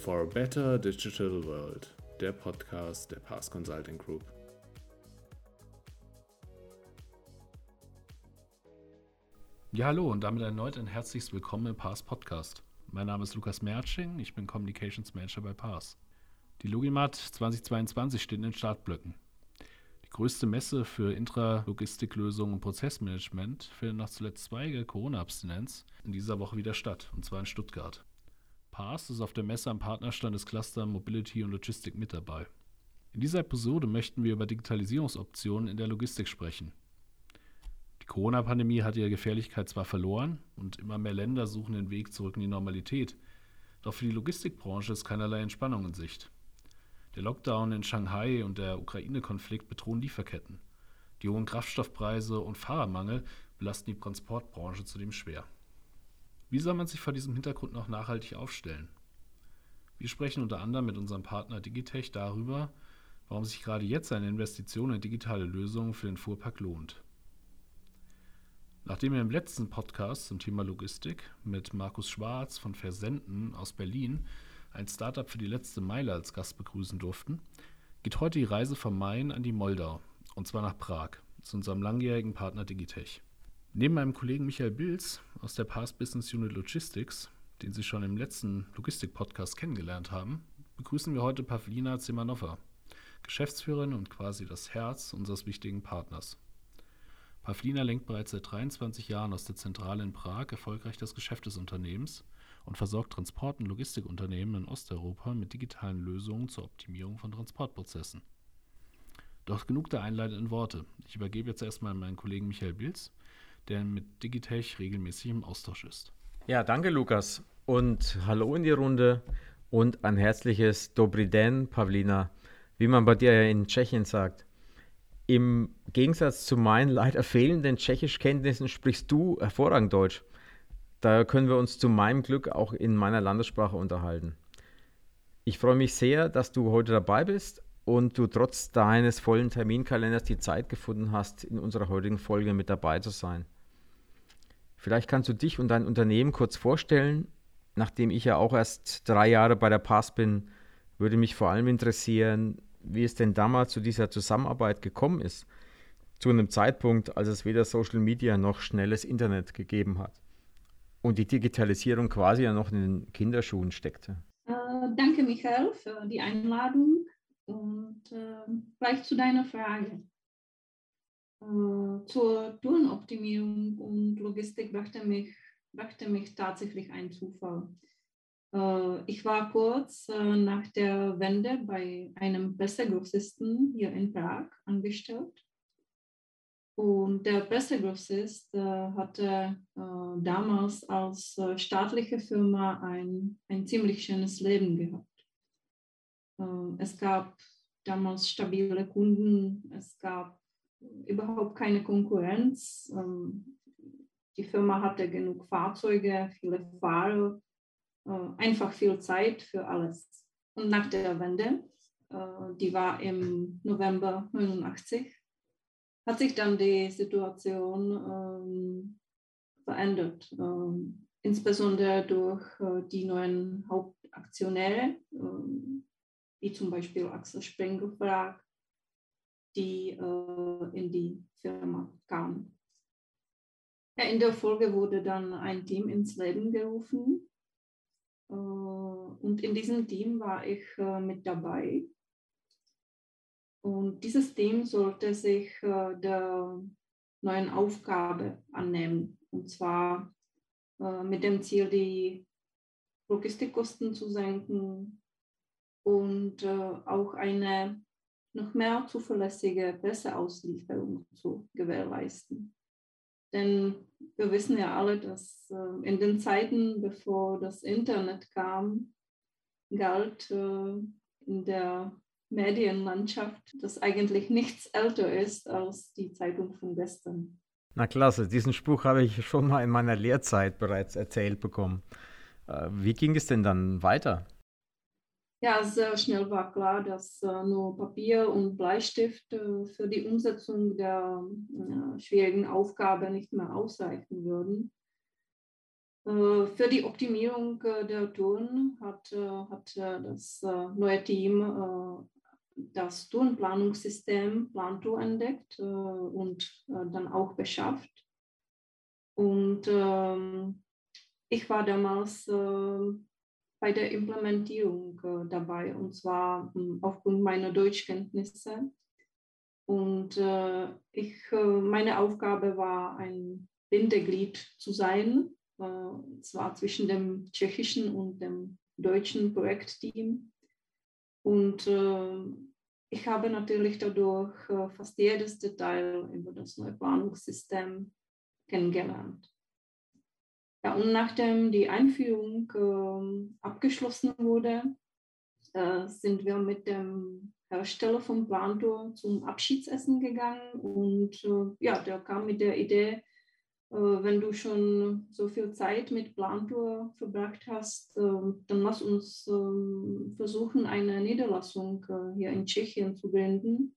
For a Better Digital World, der Podcast der Pass Consulting Group. Ja, hallo und damit erneut ein herzliches Willkommen im Pass Podcast. Mein Name ist Lukas Mertsching, ich bin Communications Manager bei Pass. Die Logimat 2022 steht in den Startblöcken. Die größte Messe für Intralogistiklösungen und Prozessmanagement findet nach zuletzt zweiger Corona-Abstinenz in dieser Woche wieder statt, und zwar in Stuttgart. Paas ist auf der Messe am Partnerstand des Cluster Mobility und Logistik mit dabei. In dieser Episode möchten wir über Digitalisierungsoptionen in der Logistik sprechen. Die Corona-Pandemie hat ihre Gefährlichkeit zwar verloren und immer mehr Länder suchen den Weg zurück in die Normalität, doch für die Logistikbranche ist keinerlei Entspannung in Sicht. Der Lockdown in Shanghai und der Ukraine-Konflikt bedrohen Lieferketten. Die hohen Kraftstoffpreise und Fahrermangel belasten die Transportbranche zudem schwer. Wie soll man sich vor diesem Hintergrund noch nachhaltig aufstellen? Wir sprechen unter anderem mit unserem Partner Digitech darüber, warum sich gerade jetzt eine Investition in digitale Lösungen für den Fuhrpark lohnt. Nachdem wir im letzten Podcast zum Thema Logistik mit Markus Schwarz von Versenden aus Berlin ein Startup für die letzte Meile als Gast begrüßen durften, geht heute die Reise vom Main an die Moldau, und zwar nach Prag, zu unserem langjährigen Partner Digitech. Neben meinem Kollegen Michael Bilz aus der Past Business Unit Logistics, den Sie schon im letzten Logistik-Podcast kennengelernt haben, begrüßen wir heute Pavlina Zimanova, Geschäftsführerin und quasi das Herz unseres wichtigen Partners. Pavlina lenkt bereits seit 23 Jahren aus der Zentrale in Prag erfolgreich das Geschäft des Unternehmens und versorgt Transport- und Logistikunternehmen in Osteuropa mit digitalen Lösungen zur Optimierung von Transportprozessen. Doch genug der einleitenden Worte. Ich übergebe jetzt erstmal meinen Kollegen Michael Bilz, der mit Digitech regelmäßig im Austausch ist. Ja, danke Lukas und hallo in die Runde und ein herzliches Dobry den, Pavlina, wie man bei dir in Tschechien sagt. Im Gegensatz zu meinen leider fehlenden Tschechischkenntnissen sprichst du hervorragend Deutsch. Da können wir uns zu meinem Glück auch in meiner Landessprache unterhalten. Ich freue mich sehr, dass du heute dabei bist und du trotz deines vollen Terminkalenders die Zeit gefunden hast, in unserer heutigen Folge mit dabei zu sein. Vielleicht kannst du dich und dein Unternehmen kurz vorstellen. Nachdem ich ja auch erst drei Jahre bei der Pass bin, würde mich vor allem interessieren, wie es denn damals zu dieser Zusammenarbeit gekommen ist. Zu einem Zeitpunkt, als es weder Social Media noch schnelles Internet gegeben hat und die Digitalisierung quasi ja noch in den Kinderschuhen steckte. Äh, danke, Michael, für die Einladung und äh, gleich zu deiner Frage. Äh, zur Tourenoptimierung und Logistik brachte mich, brachte mich tatsächlich ein Zufall. Äh, ich war kurz äh, nach der Wende bei einem Pressegrossisten hier in Prag angestellt und der Pressegrossist äh, hatte äh, damals als staatliche Firma ein, ein ziemlich schönes Leben gehabt. Äh, es gab damals stabile Kunden, es gab überhaupt keine Konkurrenz. Ähm, die Firma hatte genug Fahrzeuge, viele Fahrer, äh, einfach viel Zeit für alles. Und nach der Wende, äh, die war im November 89, hat sich dann die Situation ähm, verändert, ähm, insbesondere durch äh, die neuen Hauptaktionäre, ähm, wie zum Beispiel Axel Sprengelverlag, die äh, in die Firma kamen. Ja, in der Folge wurde dann ein Team ins Leben gerufen äh, und in diesem Team war ich äh, mit dabei. Und dieses Team sollte sich äh, der neuen Aufgabe annehmen, und zwar äh, mit dem Ziel, die Logistikkosten zu senken und äh, auch eine noch mehr zuverlässige Presseauslieferung zu gewährleisten. Denn wir wissen ja alle, dass äh, in den Zeiten, bevor das Internet kam, galt äh, in der Medienlandschaft, das eigentlich nichts älter ist als die Zeitung von gestern. Na klasse, diesen Spruch habe ich schon mal in meiner Lehrzeit bereits erzählt bekommen. Wie ging es denn dann weiter? Ja, sehr schnell war klar, dass äh, nur Papier und Bleistift äh, für die Umsetzung der äh, schwierigen Aufgabe nicht mehr ausreichen würden. Für die Optimierung der Touren hat, hat das neue Team das Tourenplanungssystem Plantour entdeckt und dann auch beschafft. Und ähm, ich war damals bei der Implementierung dabei und zwar hm, aufgrund meiner Deutschkenntnisse. Und ich, meine Aufgabe war, ein Bindeglied zu sein äh, zwar zwischen dem tschechischen und dem deutschen Projektteam. Und äh, ich habe natürlich dadurch äh, fast jedes Detail über das neue Planungssystem kennengelernt. Ja, und nachdem die Einführung äh, abgeschlossen wurde, äh, sind wir mit dem Hersteller vom Plantor zum Abschiedsessen gegangen und äh, ja, der kam mit der Idee, äh, wenn du schon so viel Zeit mit Plantour verbracht hast, ähm, dann lass uns ähm, versuchen, eine Niederlassung äh, hier in Tschechien zu gründen.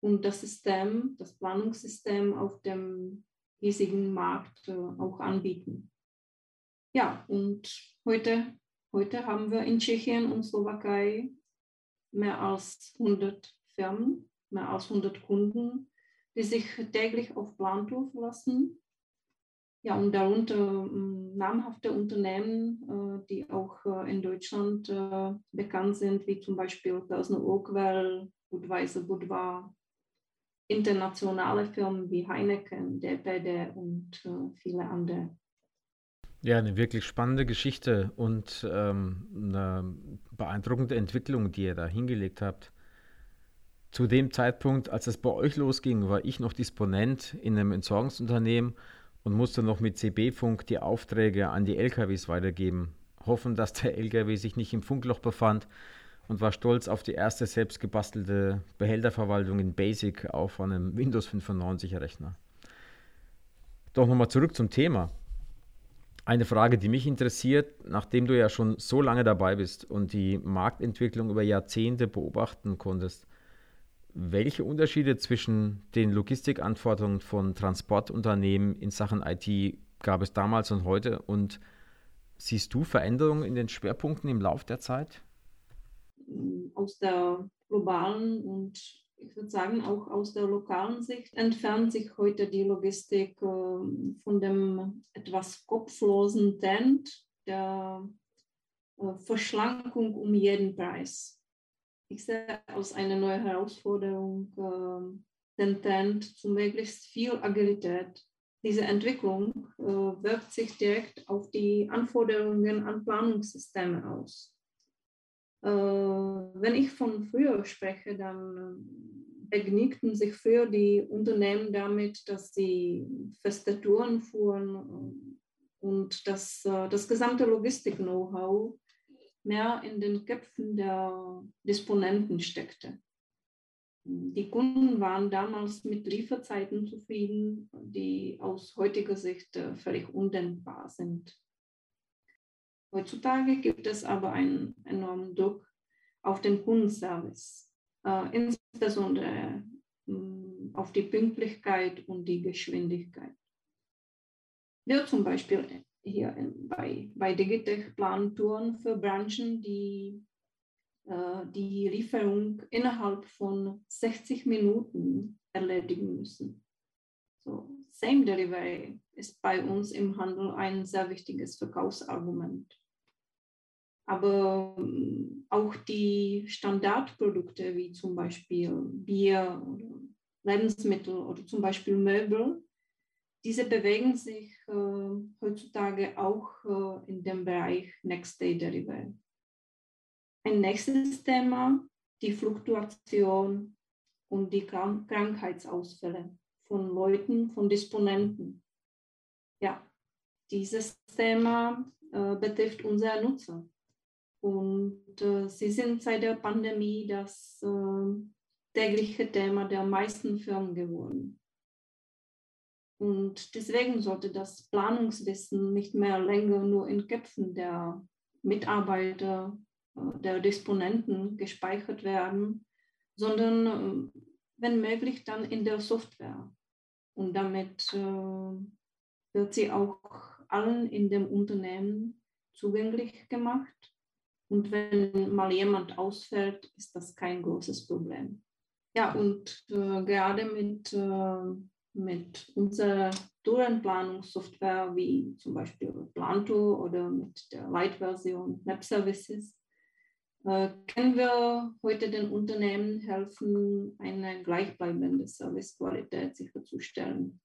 Und das System, das Planungssystem auf dem hiesigen Markt äh, auch anbieten. Ja, und heute, heute haben wir in Tschechien und Slowakei mehr als 100 Firmen, mehr als 100 Kunden, die sich täglich auf Plantour verlassen ja, und darunter ähm, namhafte Unternehmen, äh, die auch äh, in Deutschland bekannt sind, wie zum Beispiel Persner Oakwell, Budweiser Budvar, internationale Firmen wie Heineken, DPD und viele andere. Ja, eine wirklich spannende Geschichte und ähm, eine beeindruckende Entwicklung, die ihr da hingelegt habt. Zu dem Zeitpunkt, als es bei euch losging, war ich noch Disponent in einem Entsorgungsunternehmen und musste noch mit CB-Funk die Aufträge an die LKWs weitergeben, hoffen, dass der LKW sich nicht im Funkloch befand und war stolz auf die erste selbstgebastelte Behälterverwaltung in Basic auf einem Windows 95 Rechner. Doch nochmal zurück zum Thema. Eine Frage, die mich interessiert, nachdem du ja schon so lange dabei bist und die Marktentwicklung über Jahrzehnte beobachten konntest, welche Unterschiede zwischen den Logistikanforderungen von Transportunternehmen in Sachen IT gab es damals und heute? Und siehst du Veränderungen in den Schwerpunkten im Lauf der Zeit? Aus der globalen und ich würde sagen auch aus der lokalen Sicht entfernt sich heute die Logistik äh, von dem etwas kopflosen Trend der äh, Verschlankung um jeden Preis ich sehe als eine neue Herausforderung äh, den Trend zu möglichst viel Agilität. Diese Entwicklung äh, wirkt sich direkt auf die Anforderungen an Planungssysteme aus. Äh, wenn ich von früher spreche, dann begnügten sich früher die Unternehmen damit, dass sie feste Touren fuhren äh, und dass äh, das gesamte Logistik-Know-how mehr in den Köpfen der Disponenten steckte. Die Kunden waren damals mit Lieferzeiten zufrieden, die aus heutiger Sicht völlig undenkbar sind. Heutzutage gibt es aber einen enormen Druck auf den Kundenservice, äh, insbesondere äh, auf die Pünktlichkeit und die Geschwindigkeit. Wir zum Beispiel hier bei, bei Digitech planen Touren für Branchen, die äh, die Lieferung innerhalb von 60 Minuten erledigen müssen. So, Same Delivery ist bei uns im Handel ein sehr wichtiges Verkaufsargument. Aber ähm, auch die Standardprodukte wie zum Beispiel Bier oder Lebensmittel oder zum Beispiel Möbel diese bewegen sich äh, heutzutage auch äh, in dem Bereich Next Day Delivery. Ein nächstes Thema, die Fluktuation und die Krank Krankheitsausfälle von Leuten, von Disponenten. Ja, dieses Thema äh, betrifft unsere Nutzer. Und äh, sie sind seit der Pandemie das äh, tägliche Thema der meisten Firmen geworden. Und deswegen sollte das Planungswissen nicht mehr länger nur in Köpfen der Mitarbeiter, äh, der Disponenten gespeichert werden, sondern äh, wenn möglich dann in der Software. Und damit äh, wird sie auch allen in dem Unternehmen zugänglich gemacht. Und wenn mal jemand ausfällt, ist das kein großes Problem. Ja, und äh, gerade mit, äh, mit unserer Tourenplanungssoftware wie zum Beispiel Plantour oder mit der Light-Version Web Services können wir heute den Unternehmen helfen, eine gleichbleibende Servicequalität sicherzustellen.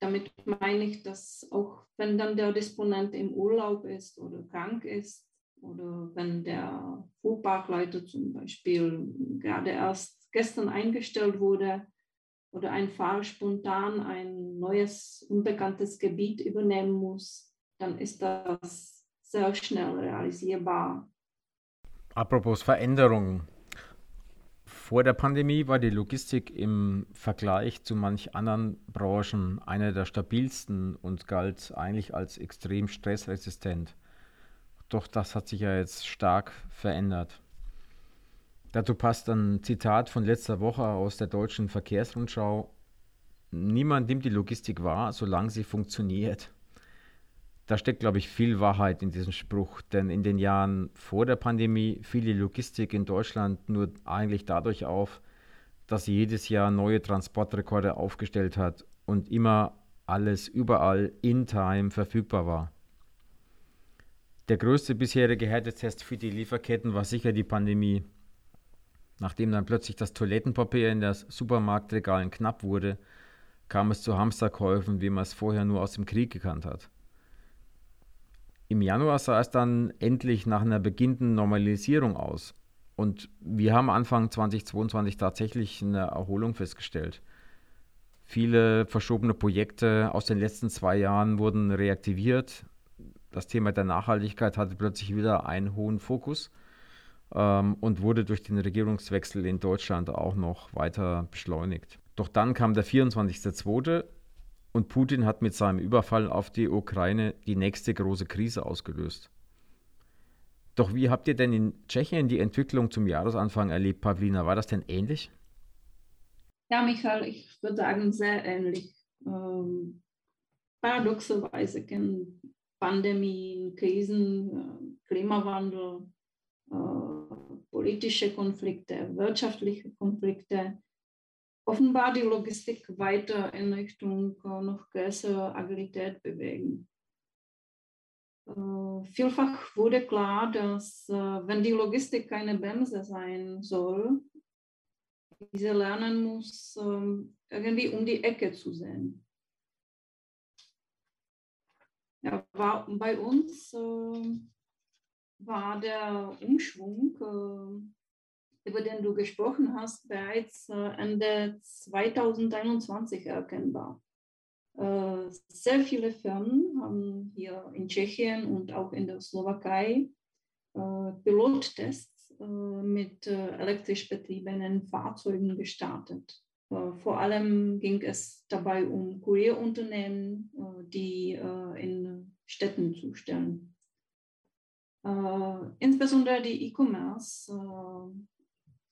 Damit meine ich, dass auch wenn dann der Disponent im Urlaub ist oder krank ist oder wenn der Fuhrparkleiter zum Beispiel gerade erst gestern eingestellt wurde oder ein Fahrer spontan ein neues, unbekanntes Gebiet übernehmen muss, dann ist das sehr schnell realisierbar Apropos Veränderungen. Vor der Pandemie war die Logistik im Vergleich zu manch anderen Branchen eine der stabilsten und galt eigentlich als extrem stressresistent. Doch das hat sich ja jetzt stark verändert. Dazu passt ein Zitat von letzter Woche aus der deutschen Verkehrsrundschau. Niemand nimmt die Logistik wahr, solange sie funktioniert da steckt, glaube ich, viel Wahrheit in diesem Spruch, denn in den Jahren vor der Pandemie fiel die Logistik in Deutschland nur eigentlich dadurch auf, dass sie jedes Jahr neue Transportrekorde aufgestellt hat und immer alles überall in Time verfügbar war. Der größte bisherige Härtetest für die Lieferketten war sicher die Pandemie. Nachdem dann plötzlich das Toilettenpapier in den Supermarktregalen knapp wurde, kam es zu Hamsterkäufen, wie man es vorher nur aus dem Krieg gekannt hat. Im Januar sah es dann endlich nach einer beginnenden Normalisierung aus. Und wir haben Anfang 2022 tatsächlich eine Erholung festgestellt. Viele verschobene Projekte aus den letzten zwei Jahren wurden reaktiviert. Das Thema der Nachhaltigkeit hatte plötzlich wieder einen hohen Fokus ähm, und wurde durch den Regierungswechsel in Deutschland auch noch weiter beschleunigt. Doch dann kam der 24.02 und Putin hat mit seinem Überfall auf die Ukraine die nächste große Krise ausgelöst. Doch wie habt ihr denn in Tschechien die Entwicklung zum Jahresanfang erlebt, Pavlina? War das denn ähnlich? Ja, Michael, ich würde sagen, sehr ähnlich. Ähm, paradoxerweise kennen Pandemien, Krisen, äh, Klimawandel, äh, politische Konflikte, wirtschaftliche Konflikte offenbar die Logistik weiter in Richtung äh, noch größere Agilität bewegen. Äh, vielfach wurde klar, dass äh, wenn die Logistik keine Bremse sein soll, diese lernen muss, ähm, irgendwie um die Ecke zu sehen. Ja, war, bei uns war der Umschwung über den du gesprochen hast, bereits äh, Ende 2021 erkennbar. Äh, sehr viele Firmen haben hier in Tschechien und auch in der Slowakei äh, Pilottests mit elektrisch betriebenen Fahrzeugen gestartet. Vor allem ging es dabei um Kurierunternehmen, die in Städten zustellen. Insbesondere die E-Commerce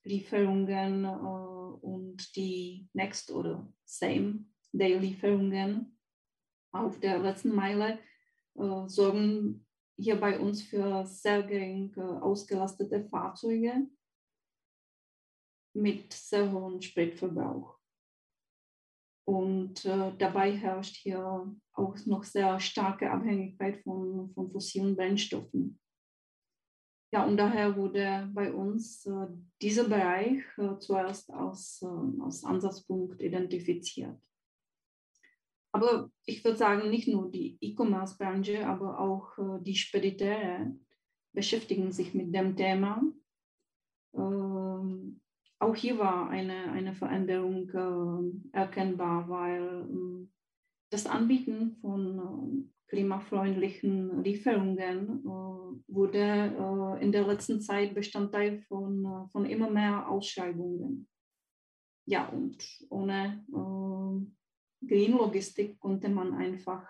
Lieferungen äh, und die Next- oder Same-Day-Lieferungen auf der letzten Meile äh, sorgen hier bei uns für sehr gering äh, ausgelastete Fahrzeuge mit sehr hohem Spritverbrauch. Und äh, dabei herrscht hier auch noch sehr starke Abhängigkeit von, von fossilen Brennstoffen. Ja, und daher wurde bei uns äh, dieser Bereich äh, zuerst als, äh, als Ansatzpunkt identifiziert. Aber ich würde sagen, nicht nur die E-Commerce-Branche, aber auch äh, die Spediteure beschäftigen sich mit dem Thema. Ähm, auch hier war eine, eine Veränderung äh, erkennbar, weil ähm, das Anbieten von ähm, klimafreundlichen Lieferungen äh, wurde äh, in der letzten Zeit Bestandteil von, äh, von immer mehr Ausschreibungen. Ja, und ohne Green Logistik konnte man einfach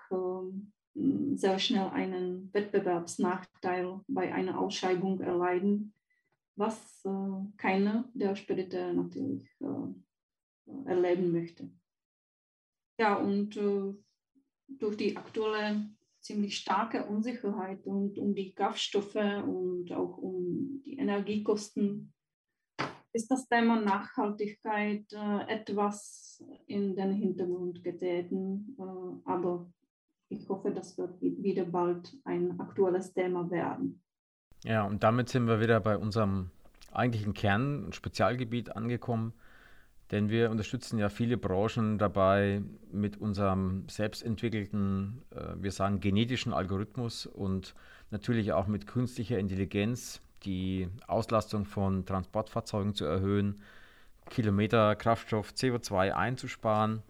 sehr schnell einen Wettbewerbsnachteil bei einer Ausschreibung erleiden, was keiner der Spediteure natürlich erleben möchte. Ja, und durch die aktuelle ziemlich starke Unsicherheit und um die Kraftstoffe und auch um die Energiekosten ist das Thema Nachhaltigkeit äh, etwas in den Hintergrund getreten. Äh, aber ich hoffe, das wird wieder bald ein aktuelles Thema werden. Ja, und damit sind wir wieder bei unserem eigentlichen Kern, Spezialgebiet angekommen. Denn wir unterstützen ja viele Branchen dabei mit unserem selbstentwickelten, äh, wir sagen genetischen Algorithmus und natürlich auch mit künstlicher Intelligenz die Auslastung von Transportfahrzeugen zu erhöhen, Kilometer Kraftstoff CO2 einzusparen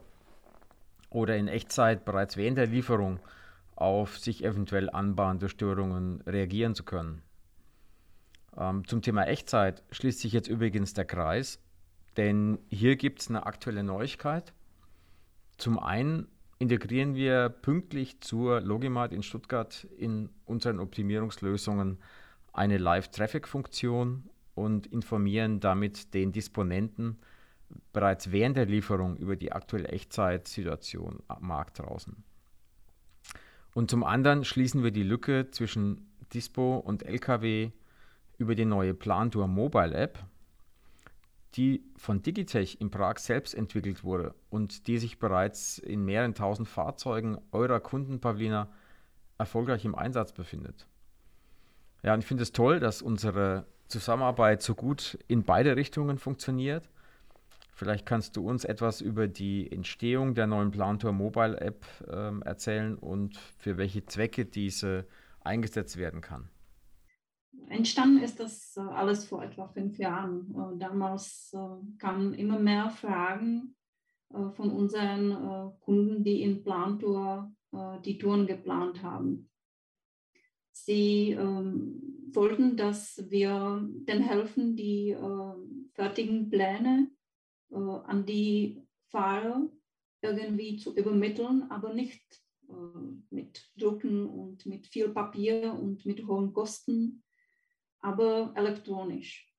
oder in Echtzeit bereits während der Lieferung auf sich eventuell anbahnende Störungen reagieren zu können. Ähm, zum Thema Echtzeit schließt sich jetzt übrigens der Kreis, denn hier gibt es eine aktuelle Neuigkeit. Zum einen integrieren wir pünktlich zur Logimat in Stuttgart in unseren Optimierungslösungen eine Live-Traffic-Funktion und informieren damit den Disponenten bereits während der Lieferung über die aktuelle Echtzeit-Situation am Markt draußen. Und zum anderen schließen wir die Lücke zwischen Dispo und LKW über die neue Plantour Mobile App, die von Digitech in Prag selbst entwickelt wurde und die sich bereits in mehreren tausend Fahrzeugen eurer Kunden, Pavlina, erfolgreich im Einsatz befindet. Ja, und ich finde es toll, dass unsere Zusammenarbeit so gut in beide Richtungen funktioniert. Vielleicht kannst du uns etwas über die Entstehung der neuen Plantour Mobile App äh, erzählen und für welche Zwecke diese eingesetzt werden kann. Entstanden ist das äh, alles vor etwa fünf Jahren. Äh, damals äh, kamen immer mehr Fragen von unseren Kunden, die in Plantour die Touren geplant haben. Sie ähm, wollten, dass wir denen helfen, die fertigen Pläne an die Fahrer irgendwie zu übermitteln, aber nicht mit Drucken und mit viel Papier und mit hohen Kosten, aber elektronisch.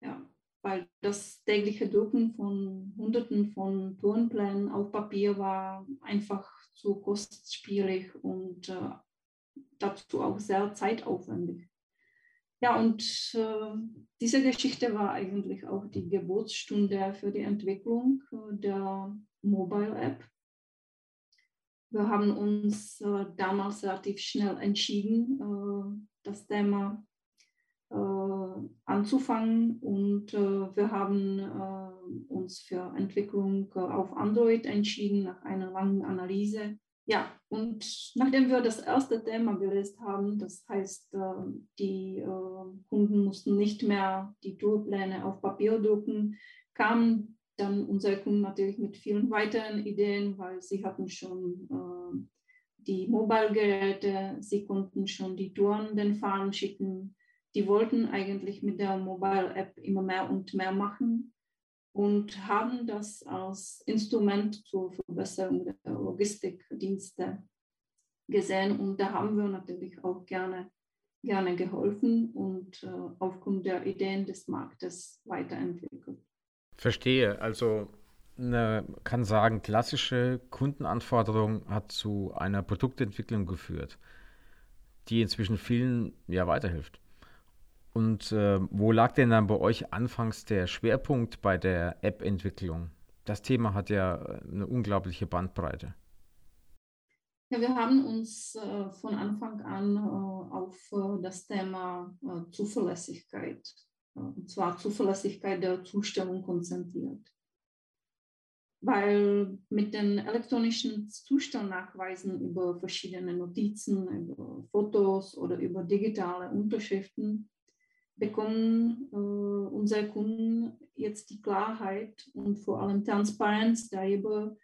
Ja, weil das tägliche Drucken von Hunderten von Turnplänen auf Papier war einfach zu kostspielig und äh, dazu auch sehr zeitaufwendig. Ja, und äh, diese Geschichte war eigentlich auch die Geburtsstunde für die Entwicklung äh, der Mobile App. Wir haben uns äh, damals relativ schnell entschieden, äh, das Thema anzufangen und äh, wir haben äh, uns für Entwicklung auf Android entschieden nach einer langen Analyse. Ja, und nachdem wir das erste Thema gelöst haben, das heißt, die Kunden mussten nicht mehr die Tourpläne auf Papier drucken, kamen dann unsere Kunden natürlich mit vielen weiteren Ideen, weil sie hatten schon die Mobile-Geräte, sie konnten schon die Touren den Fahrern schicken, die wollten eigentlich mit der Mobile App immer mehr und mehr machen und haben das als Instrument zur Verbesserung der Logistikdienste gesehen. Und da haben wir natürlich auch gerne, gerne geholfen und äh, aufgrund der Ideen des Marktes weiterentwickelt. Verstehe. Also eine, kann sagen, klassische Kundenanforderung hat zu einer Produktentwicklung geführt, die inzwischen vielen ja weiterhilft. Und äh, wo lag denn dann bei euch anfangs der Schwerpunkt bei der App-Entwicklung? Das Thema hat ja eine unglaubliche Bandbreite. Ja, wir haben uns äh, von Anfang an äh, auf äh, das Thema äh, Zuverlässigkeit, äh, und zwar Zuverlässigkeit der Zustellung konzentriert. Weil mit den elektronischen Zustellnachweisen über verschiedene Notizen, über Fotos oder über digitale Unterschriften bekommen äh, unsere Kunden jetzt die Klarheit und vor allem Transparenz darüber,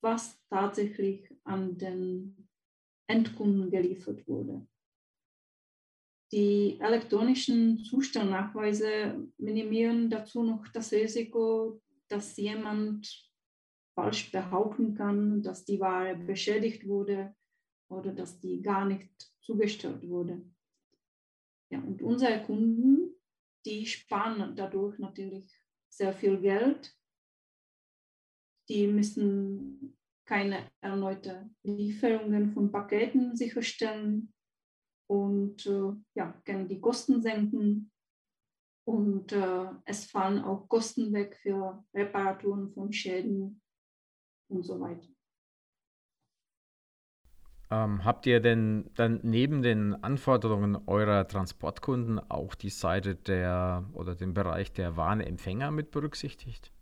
was tatsächlich an den Endkunden geliefert wurde. Die elektronischen Zustellnachweise minimieren dazu noch das Risiko, dass jemand falsch behaupten kann, dass die Ware beschädigt wurde oder dass die gar nicht zugestellt wurde. Ja, und unsere Kunden, die sparen dadurch natürlich sehr viel Geld. Die müssen keine erneute Lieferungen von Paketen sicherstellen und äh, ja, können die Kosten senken. Und äh, es fallen auch Kosten weg für Reparaturen von Schäden und so weiter. Ähm, habt ihr denn dann neben den Anforderungen eurer Transportkunden auch die Seite der oder den Bereich der Warenempfänger mit berücksichtigt?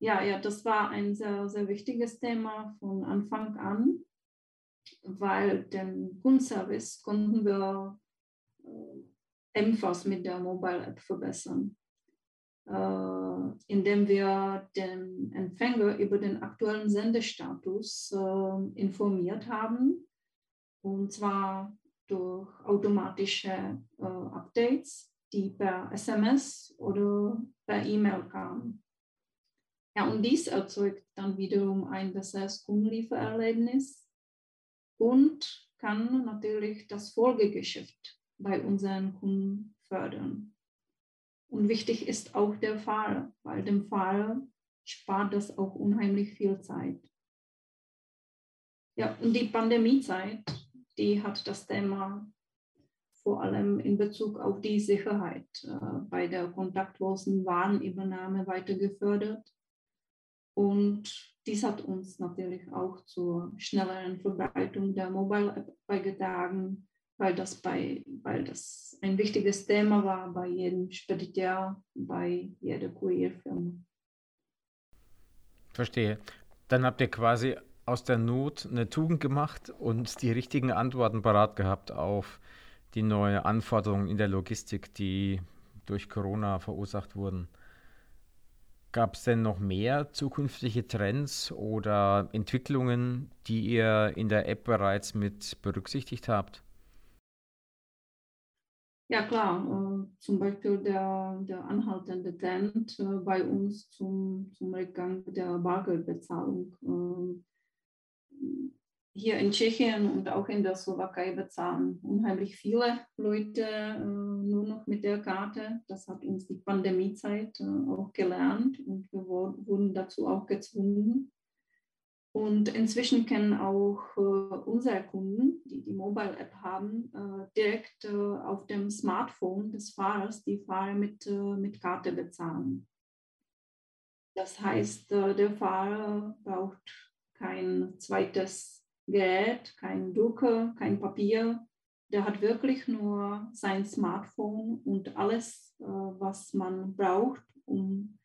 Ja, ja, das war ein sehr, sehr wichtiges Thema von Anfang an, weil den Kundenservice konnten wir ebenfalls mit der Mobile App verbessern. Äh, indem wir den Empfänger über den aktuellen Sendestatus äh, informiert haben, und zwar durch automatische äh, Updates, die per SMS oder per E-Mail kamen. Ja, und dies erzeugt dann wiederum ein besseres Kundenliefererlebnis und kann natürlich das Folgegeschäft bei unseren Kunden fördern. Und wichtig ist auch der Fahrer, weil dem Fahrer spart das auch unheimlich viel Zeit. Ja, und die Pandemiezeit, die hat das Thema vor allem in Bezug auf die Sicherheit äh, bei der kontaktlosen Warenübernahme weiter gefördert. Und dies hat uns natürlich auch zur schnelleren Verbreitung der Mobile App beigetragen, weil das, bei, weil das ein wichtiges Thema war bei jedem Spediteur, bei jeder Kurierfirma. Verstehe. Dann habt ihr quasi aus der Not eine Tugend gemacht und die richtigen Antworten parat gehabt auf die neuen Anforderungen in der Logistik, die durch Corona verursacht wurden. Gab es denn noch mehr zukünftige Trends oder Entwicklungen, die ihr in der App bereits mit berücksichtigt habt? Ja klar, äh, zum Beispiel der, der anhaltende Trend äh, bei uns zum, zum Rückgang der Bargeldbezahlung. Äh, hier in Tschechien und auch in der Slowakei bezahlen unheimlich viele Leute äh, nur noch mit der Karte. Das hat uns die Pandemiezeit äh, auch gelernt und wir wurden dazu auch gezwungen. Und inzwischen können auch äh, unsere Kunden, die die Mobile-App haben, äh, direkt äh, auf dem Smartphone des Fahrers die Fahrer mit, äh, mit Karte bezahlen. Das heißt, äh, der Fahrer braucht kein zweites Gerät, kein Drucker, kein Papier. Der hat wirklich nur sein Smartphone und alles, äh, was man braucht, um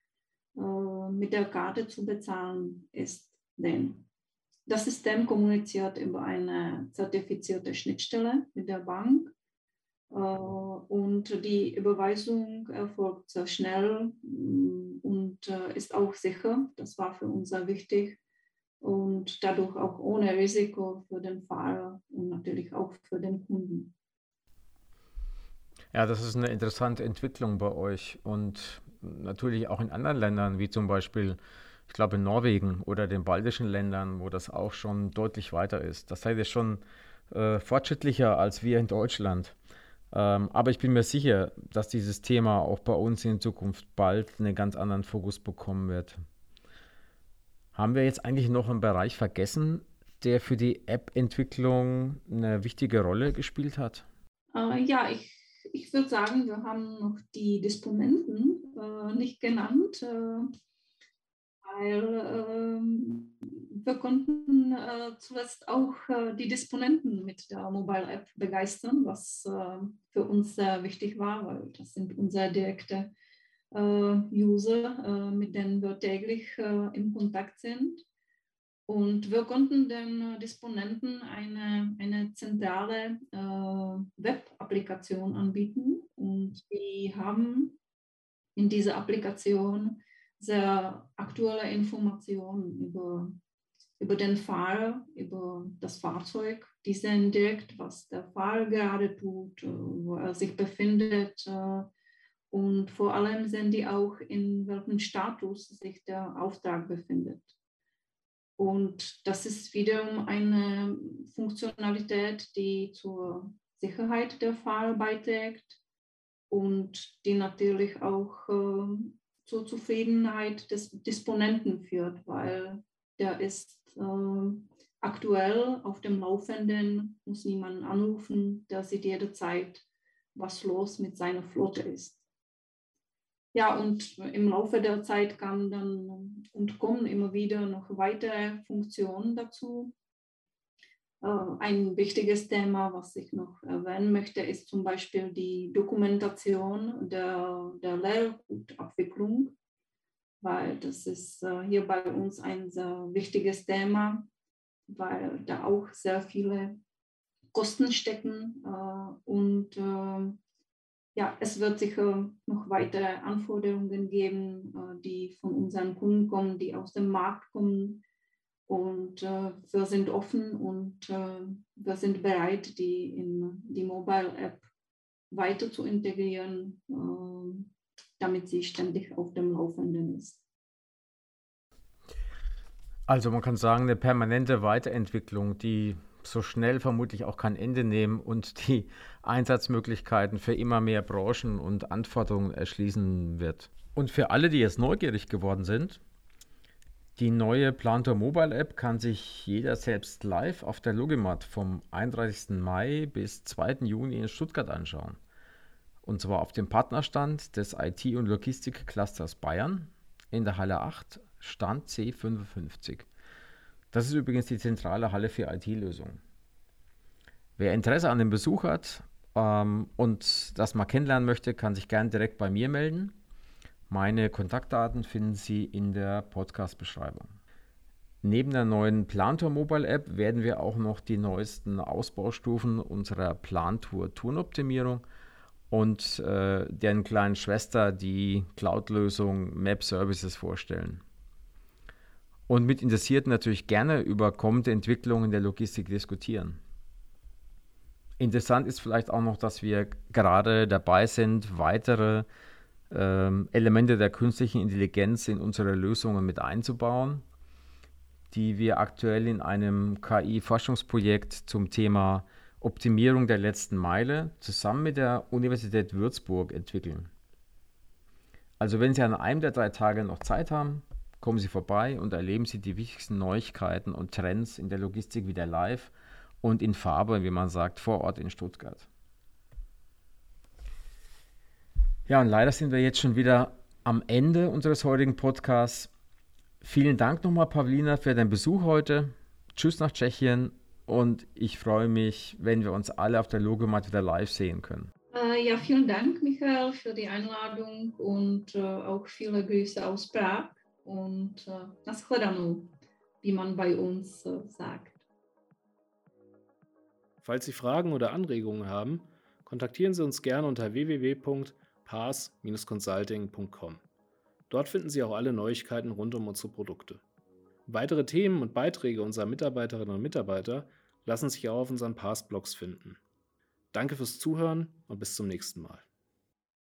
mit der Karte zu bezahlen, ist denn das System kommuniziert über eine zertifizierte Schnittstelle mit der Bank äh, und die Überweisung erfolgt sehr schnell mm, und äh, ist auch sicher. Das war für uns sehr wichtig und dadurch auch ohne Risiko für den Fahrer und natürlich auch für den Kunden. Ja, das ist eine interessante Entwicklung bei euch und natürlich auch in anderen Ländern, wie zum Beispiel ich glaube, in Norwegen oder den baltischen Ländern, wo das auch schon deutlich weiter ist. Das seid ihr schon äh, fortschrittlicher als wir in Deutschland. Ähm, aber ich bin mir sicher, dass dieses Thema auch bei uns in Zukunft bald einen ganz anderen Fokus bekommen wird. Haben wir jetzt eigentlich noch einen Bereich vergessen, der für die App-Entwicklung eine wichtige Rolle gespielt hat? Äh, ja, ich, ich würde sagen, wir haben noch die Disponenten äh, nicht genannt. Äh, weil ähm, wir konnten äh, zuletzt auch äh, die Disponenten mit der Mobile App begeistern, was äh, für uns sehr wichtig war, weil das sind unsere direkte äh, User, äh, mit denen wir täglich äh, in Kontakt sind. Und wir konnten den Disponenten eine, eine zentrale Web-Applikation anbieten und die haben in dieser Applikation sehr aktuelle Informationen über, über den Fahrer, über das Fahrzeug. Die sehen direkt, was der Fahrer gerade tut, äh, wo er sich befindet. Äh, und vor allem sehen die auch, in welchem Status sich der Auftrag befindet. Und das ist wiederum eine Funktionalität, die zur Sicherheit der Fahrer beiträgt und die natürlich auch äh, zur Zufriedenheit des Disponenten führt, weil der ist äh, aktuell auf dem Laufenden, muss niemanden anrufen, der sieht jederzeit, was los mit seiner Flotte ist. Ja, und im Laufe der Zeit kamen dann und kommen immer wieder noch weitere Funktionen dazu. Äh, ein wichtiges Thema, was ich noch erwähnen möchte, ist zum Beispiel die Dokumentation der, der Lehrgutabwicklung, weil das ist äh, hier bei uns ein sehr wichtiges Thema, weil da auch sehr viele Kosten stecken äh, und ja, es wird sicher noch weitere Anforderungen geben, die von unseren Kunden kommen, die aus dem Markt kommen, und äh, wir sind offen und äh, wir sind bereit, die in die Mobile App weiter zu integrieren, äh, damit sie ständig auf dem Laufenden ist. Also man kann sagen, eine permanente Weiterentwicklung, die so schnell vermutlich auch kein Ende nehmen und die Einsatzmöglichkeiten für immer mehr Branchen und Anforderungen erschließen wird. Und für alle, die jetzt neugierig geworden sind, die neue Plantor Mobile App kann sich jeder selbst live auf der Logimat vom 31. Mai bis 2. Juni in Stuttgart anschauen. Und zwar auf dem Partnerstand des IT- und Logistik-Clusters Bayern in der Halle 8, Stand C55. Das ist übrigens die zentrale Halle für IT-Lösungen. Wer Interesse an dem Besuch hat ähm, und das mal kennenlernen möchte, kann sich gerne direkt bei mir melden. Meine Kontaktdaten finden Sie in der Podcast-Beschreibung. Neben der neuen Plantour Mobile App werden wir auch noch die neuesten Ausbaustufen unserer Plantour Tourenoptimierung und äh, deren kleinen Schwester, die Cloud-Lösung Map Services, vorstellen. Und mit Interessierten natürlich gerne über kommende Entwicklungen der Logistik diskutieren. Interessant ist vielleicht auch noch, dass wir gerade dabei sind, weitere ähm, Elemente der künstlichen Intelligenz in unsere Lösungen mit einzubauen, die wir aktuell in einem KI-Forschungsprojekt zum Thema Optimierung der letzten Meile zusammen mit der Universität Würzburg entwickeln. Also wenn Sie an einem der drei Tage noch Zeit haben, kommen Sie vorbei und erleben Sie die wichtigsten Neuigkeiten und Trends in der Logistik wieder live und in Farbe, wie man sagt, vor Ort in Stuttgart. Ja, und leider sind wir jetzt schon wieder am Ende unseres heutigen Podcasts. Vielen Dank nochmal, Pavlina, für deinen Besuch heute. Tschüss nach Tschechien und ich freue mich, wenn wir uns alle auf der Logomat wieder live sehen können. Äh, ja, vielen Dank, Michael, für die Einladung und äh, auch viele Grüße aus Prag und äh, Naschledanou, wie man bei uns äh, sagt. Falls Sie Fragen oder Anregungen haben, kontaktieren Sie uns gerne unter www paas-consulting.com. Dort finden Sie auch alle Neuigkeiten rund um unsere Produkte. Weitere Themen und Beiträge unserer Mitarbeiterinnen und Mitarbeiter lassen sich auch auf unseren Paas-Blogs finden. Danke fürs Zuhören und bis zum nächsten Mal.